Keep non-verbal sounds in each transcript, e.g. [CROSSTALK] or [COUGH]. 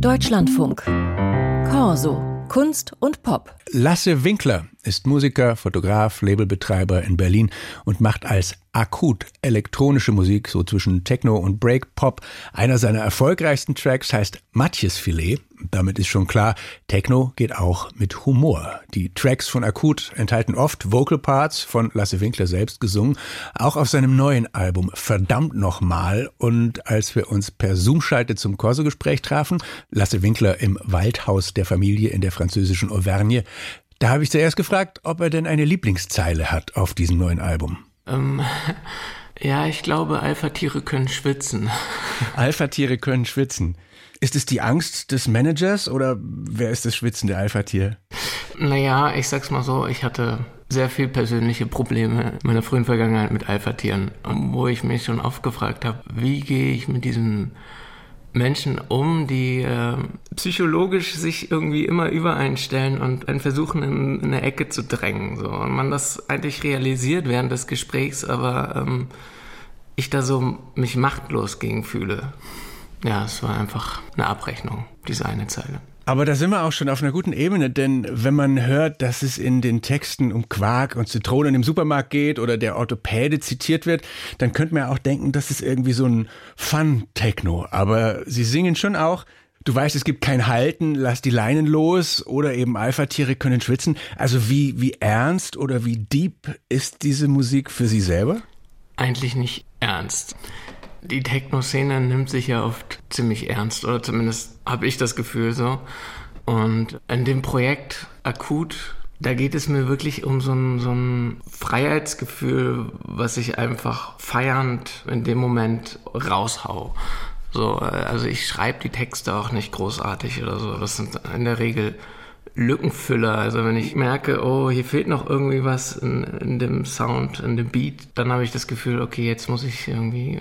Deutschlandfunk. Corso. Kunst und Pop. Lasse Winkler ist Musiker, Fotograf, Labelbetreiber in Berlin und macht als akut elektronische Musik, so zwischen Techno und Breakpop. Einer seiner erfolgreichsten Tracks heißt Matjes Filet. Damit ist schon klar, Techno geht auch mit Humor. Die Tracks von Akut enthalten oft Vocal Parts von Lasse Winkler selbst gesungen, auch auf seinem neuen Album Verdammt nochmal. Und als wir uns per Zoom-Schalte zum Corso-Gespräch trafen, Lasse Winkler im Waldhaus der Familie in der französischen Auvergne, da habe ich zuerst gefragt, ob er denn eine Lieblingszeile hat auf diesem neuen Album. Ähm, [LAUGHS] ja, ich glaube, Alpha-Tiere können schwitzen. [LAUGHS] Alpha-Tiere können schwitzen. Ist es die Angst des Managers oder wer ist das schwitzende Alpha-Tier? Naja, ich sag's mal so, ich hatte sehr viel persönliche Probleme in meiner frühen Vergangenheit mit Alpha-Tieren, wo ich mich schon oft gefragt habe, wie gehe ich mit diesem Menschen um, die äh, psychologisch sich irgendwie immer übereinstellen und einen versuchen, in, in, eine Ecke zu drängen. So. Und man das eigentlich realisiert während des Gesprächs, aber ähm, ich da so mich machtlos gegen fühle. Ja, es war einfach eine Abrechnung, diese eine Zeile. Aber da sind wir auch schon auf einer guten Ebene, denn wenn man hört, dass es in den Texten um Quark und Zitronen im Supermarkt geht oder der Orthopäde zitiert wird, dann könnte man ja auch denken, das ist irgendwie so ein Fun-Techno. Aber sie singen schon auch, du weißt, es gibt kein Halten, lass die Leinen los oder eben Alpha-Tiere können schwitzen. Also wie, wie ernst oder wie deep ist diese Musik für Sie selber? Eigentlich nicht ernst. Die Techno-Szene nimmt sich ja oft ziemlich ernst, oder zumindest habe ich das Gefühl so. Und in dem Projekt akut, da geht es mir wirklich um so ein, so ein Freiheitsgefühl, was ich einfach feiernd in dem Moment raushau. So, also ich schreibe die Texte auch nicht großartig oder so. Das sind in der Regel Lückenfüller. Also wenn ich merke, oh, hier fehlt noch irgendwie was in, in dem Sound, in dem Beat, dann habe ich das Gefühl, okay, jetzt muss ich irgendwie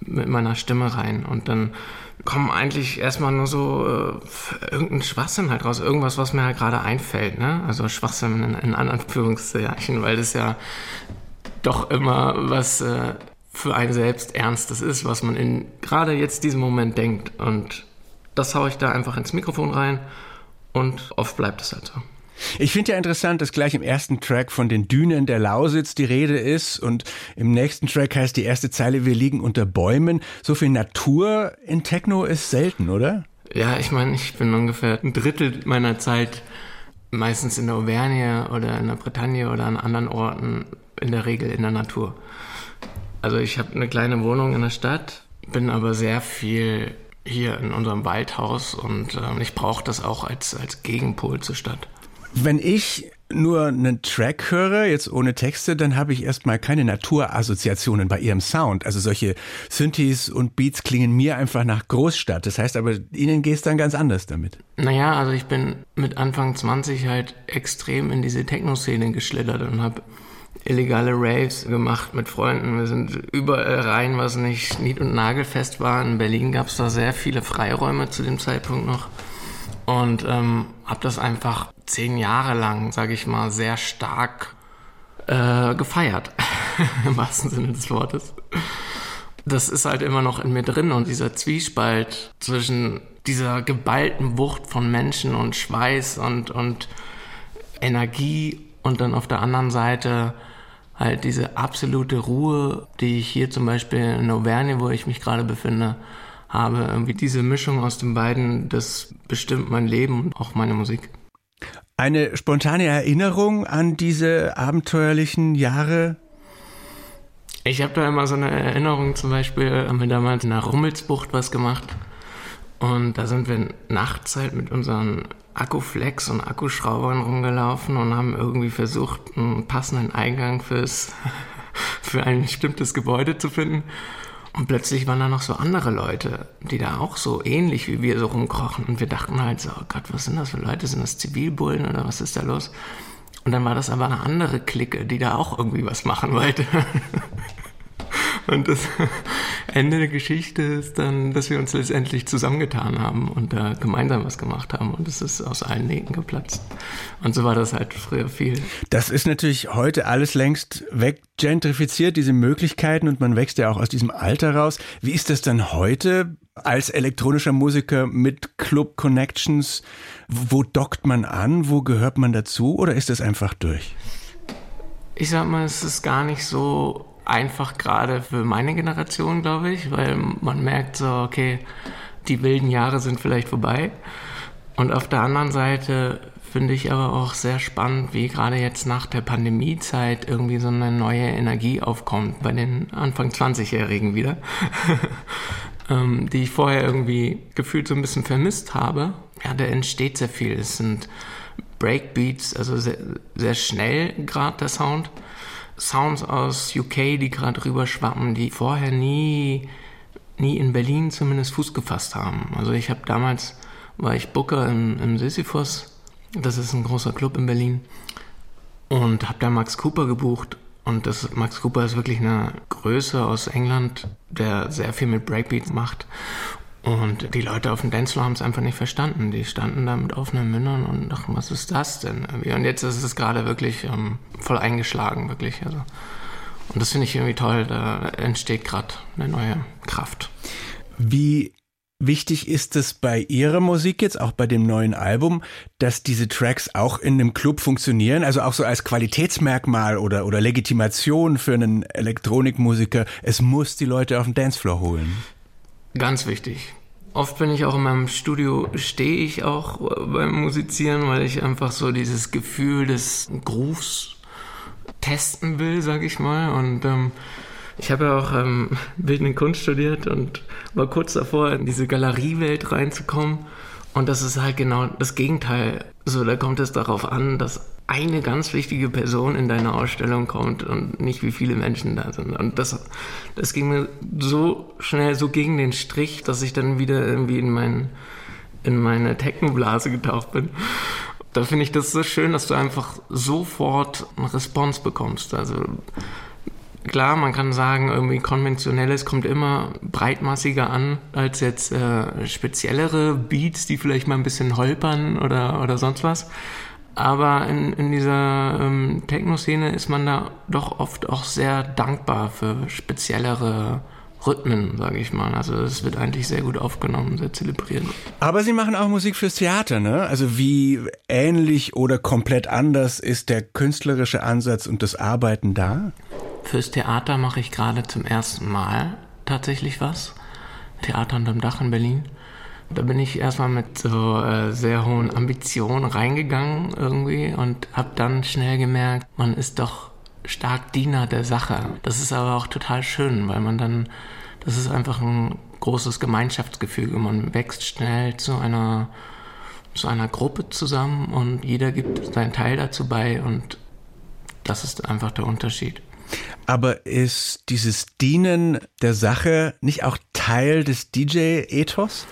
mit meiner Stimme rein. Und dann kommen eigentlich erstmal nur so äh, irgendein Schwachsinn halt raus. Irgendwas, was mir halt gerade einfällt. Ne? Also Schwachsinn in, in Anführungszeichen, weil das ja doch immer was äh, für einen selbst Ernstes ist, was man in gerade jetzt diesem Moment denkt. Und das haue ich da einfach ins Mikrofon rein und oft bleibt es halt so. Ich finde ja interessant, dass gleich im ersten Track von den Dünen der Lausitz die Rede ist und im nächsten Track heißt die erste Zeile, wir liegen unter Bäumen. So viel Natur in Techno ist selten, oder? Ja, ich meine, ich bin ungefähr ein Drittel meiner Zeit meistens in der Auvergne oder in der Bretagne oder an anderen Orten, in der Regel in der Natur. Also ich habe eine kleine Wohnung in der Stadt, bin aber sehr viel hier in unserem Waldhaus und äh, ich brauche das auch als, als Gegenpol zur Stadt. Wenn ich nur einen Track höre, jetzt ohne Texte, dann habe ich erstmal keine Naturassoziationen bei ihrem Sound. Also solche Synthes und Beats klingen mir einfach nach Großstadt. Das heißt aber, Ihnen geht es dann ganz anders damit. Naja, also ich bin mit Anfang 20 halt extrem in diese Techno-Szene geschlittert und habe illegale Raves gemacht mit Freunden. Wir sind überall rein, was nicht nied- und nagelfest war. In Berlin gab es da sehr viele Freiräume zu dem Zeitpunkt noch. Und ähm, habe das einfach zehn Jahre lang, sage ich mal, sehr stark äh, gefeiert. [LAUGHS] Im wahrsten Sinne des Wortes. Das ist halt immer noch in mir drin und dieser Zwiespalt zwischen dieser geballten Wucht von Menschen und Schweiß und, und Energie und dann auf der anderen Seite halt diese absolute Ruhe, die ich hier zum Beispiel in Auvergne, wo ich mich gerade befinde, habe. Irgendwie diese Mischung aus den beiden, das bestimmt mein Leben und auch meine Musik. Eine spontane Erinnerung an diese abenteuerlichen Jahre? Ich habe da immer so eine Erinnerung, zum Beispiel haben wir damals in der Rummelsbucht was gemacht. Und da sind wir nachts halt mit unseren Akkuflex und Akkuschraubern rumgelaufen und haben irgendwie versucht, einen passenden Eingang fürs, [LAUGHS] für ein bestimmtes Gebäude zu finden. Und plötzlich waren da noch so andere Leute, die da auch so ähnlich wie wir so rumkrochen. Und wir dachten halt so, oh Gott, was sind das für Leute? Sind das Zivilbullen oder was ist da los? Und dann war das aber eine andere Clique, die da auch irgendwie was machen wollte. [LAUGHS] Und das, Ende der Geschichte ist dann, dass wir uns letztendlich zusammengetan haben und da gemeinsam was gemacht haben und es ist aus allen Nähten geplatzt. Und so war das halt früher viel. Das ist natürlich heute alles längst weggentrifiziert, diese Möglichkeiten und man wächst ja auch aus diesem Alter raus. Wie ist das dann heute als elektronischer Musiker mit Club Connections? Wo dockt man an? Wo gehört man dazu? Oder ist das einfach durch? Ich sag mal, es ist gar nicht so einfach gerade für meine Generation, glaube ich, weil man merkt so, okay, die wilden Jahre sind vielleicht vorbei. Und auf der anderen Seite finde ich aber auch sehr spannend, wie gerade jetzt nach der Pandemiezeit irgendwie so eine neue Energie aufkommt bei den Anfang 20-Jährigen wieder, [LAUGHS] ähm, die ich vorher irgendwie gefühlt so ein bisschen vermisst habe. Ja, da entsteht sehr viel. Es sind Breakbeats, also sehr, sehr schnell gerade der Sound. Sounds aus UK, die gerade rüberschwappen, die vorher nie, nie in Berlin zumindest Fuß gefasst haben. Also ich habe damals, war ich Booker im, im Sisyphus, das ist ein großer Club in Berlin, und habe da Max Cooper gebucht. Und das, Max Cooper ist wirklich eine Größe aus England, der sehr viel mit Breakbeats macht. Und die Leute auf dem Dancefloor haben es einfach nicht verstanden. Die standen da mit offenen Mündern und dachten, was ist das denn? Und jetzt ist es gerade wirklich ähm, voll eingeschlagen, wirklich. Also. Und das finde ich irgendwie toll. Da entsteht gerade eine neue Kraft. Wie wichtig ist es bei Ihrer Musik jetzt, auch bei dem neuen Album, dass diese Tracks auch in einem Club funktionieren? Also auch so als Qualitätsmerkmal oder, oder Legitimation für einen Elektronikmusiker. Es muss die Leute auf den Dancefloor holen. Ganz wichtig. Oft bin ich auch in meinem Studio, stehe ich auch beim Musizieren, weil ich einfach so dieses Gefühl des Grooves testen will, sag ich mal. Und ähm, ich habe ja auch ähm, [LAUGHS] Bildende Kunst studiert und war kurz davor, in diese Galeriewelt reinzukommen. Und das ist halt genau das Gegenteil. So, da kommt es darauf an, dass eine ganz wichtige Person in deine Ausstellung kommt und nicht wie viele Menschen da sind. Und das, das ging mir so schnell so gegen den Strich, dass ich dann wieder irgendwie in, mein, in meine Technoblase getaucht bin. Da finde ich das so schön, dass du einfach sofort eine Response bekommst. Also klar, man kann sagen, irgendwie konventionelles kommt immer breitmassiger an als jetzt äh, speziellere Beats, die vielleicht mal ein bisschen holpern oder, oder sonst was. Aber in, in dieser ähm, Techno-Szene ist man da doch oft auch sehr dankbar für speziellere Rhythmen, sage ich mal. Also es wird eigentlich sehr gut aufgenommen, sehr zelebriert. Aber Sie machen auch Musik fürs Theater, ne? Also wie ähnlich oder komplett anders ist der künstlerische Ansatz und das Arbeiten da? Fürs Theater mache ich gerade zum ersten Mal tatsächlich was. Theater unterm Dach in Berlin. Da bin ich erstmal mit so äh, sehr hohen Ambitionen reingegangen irgendwie und habe dann schnell gemerkt, man ist doch stark Diener der Sache. Das ist aber auch total schön, weil man dann, das ist einfach ein großes Gemeinschaftsgefühl. Man wächst schnell zu einer, zu einer Gruppe zusammen und jeder gibt seinen Teil dazu bei und das ist einfach der Unterschied. Aber ist dieses Dienen der Sache nicht auch Teil des DJ-Ethos?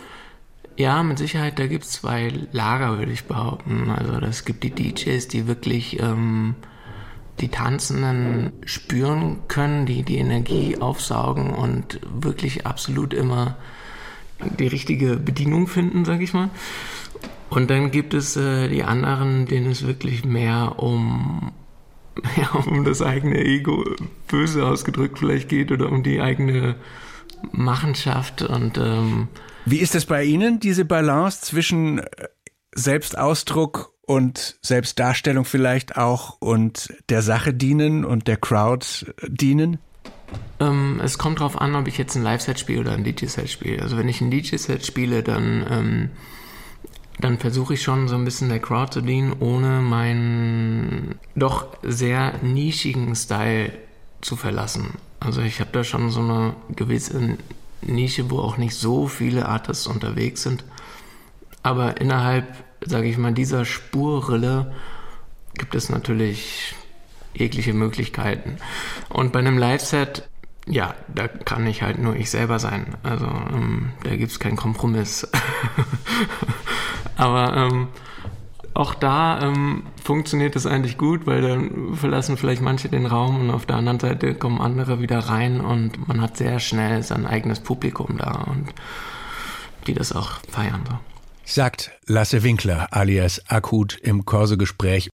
Ja, mit Sicherheit, da gibt es zwei Lager, würde ich behaupten. Also es gibt die DJs, die wirklich ähm, die Tanzenden spüren können, die die Energie aufsaugen und wirklich absolut immer die richtige Bedienung finden, sag ich mal. Und dann gibt es äh, die anderen, denen es wirklich mehr um, [LAUGHS] ja, um das eigene Ego, böse ausgedrückt vielleicht geht, oder um die eigene Machenschaft und ähm, wie ist es bei Ihnen, diese Balance zwischen äh, Selbstausdruck und Selbstdarstellung vielleicht auch und der Sache dienen und der Crowd dienen? Ähm, es kommt darauf an, ob ich jetzt ein Live-Set spiele oder ein DJ-Set spiele. Also wenn ich ein DJ-Set spiele, dann, ähm, dann versuche ich schon so ein bisschen der Crowd zu dienen, ohne meinen doch sehr nischigen Style zu verlassen. Also ich habe da schon so eine gewisse Nische, wo auch nicht so viele Artists unterwegs sind. Aber innerhalb, sage ich mal, dieser Spurrille gibt es natürlich jegliche Möglichkeiten. Und bei einem Live-Set, ja, da kann ich halt nur ich selber sein. Also ähm, da gibt es keinen Kompromiss. [LAUGHS] Aber ähm, auch da ähm, funktioniert das eigentlich gut, weil dann verlassen vielleicht manche den Raum und auf der anderen Seite kommen andere wieder rein und man hat sehr schnell sein eigenes Publikum da und die das auch feiern. So. Sagt Lasse Winkler alias Akut im Korso-Gespräch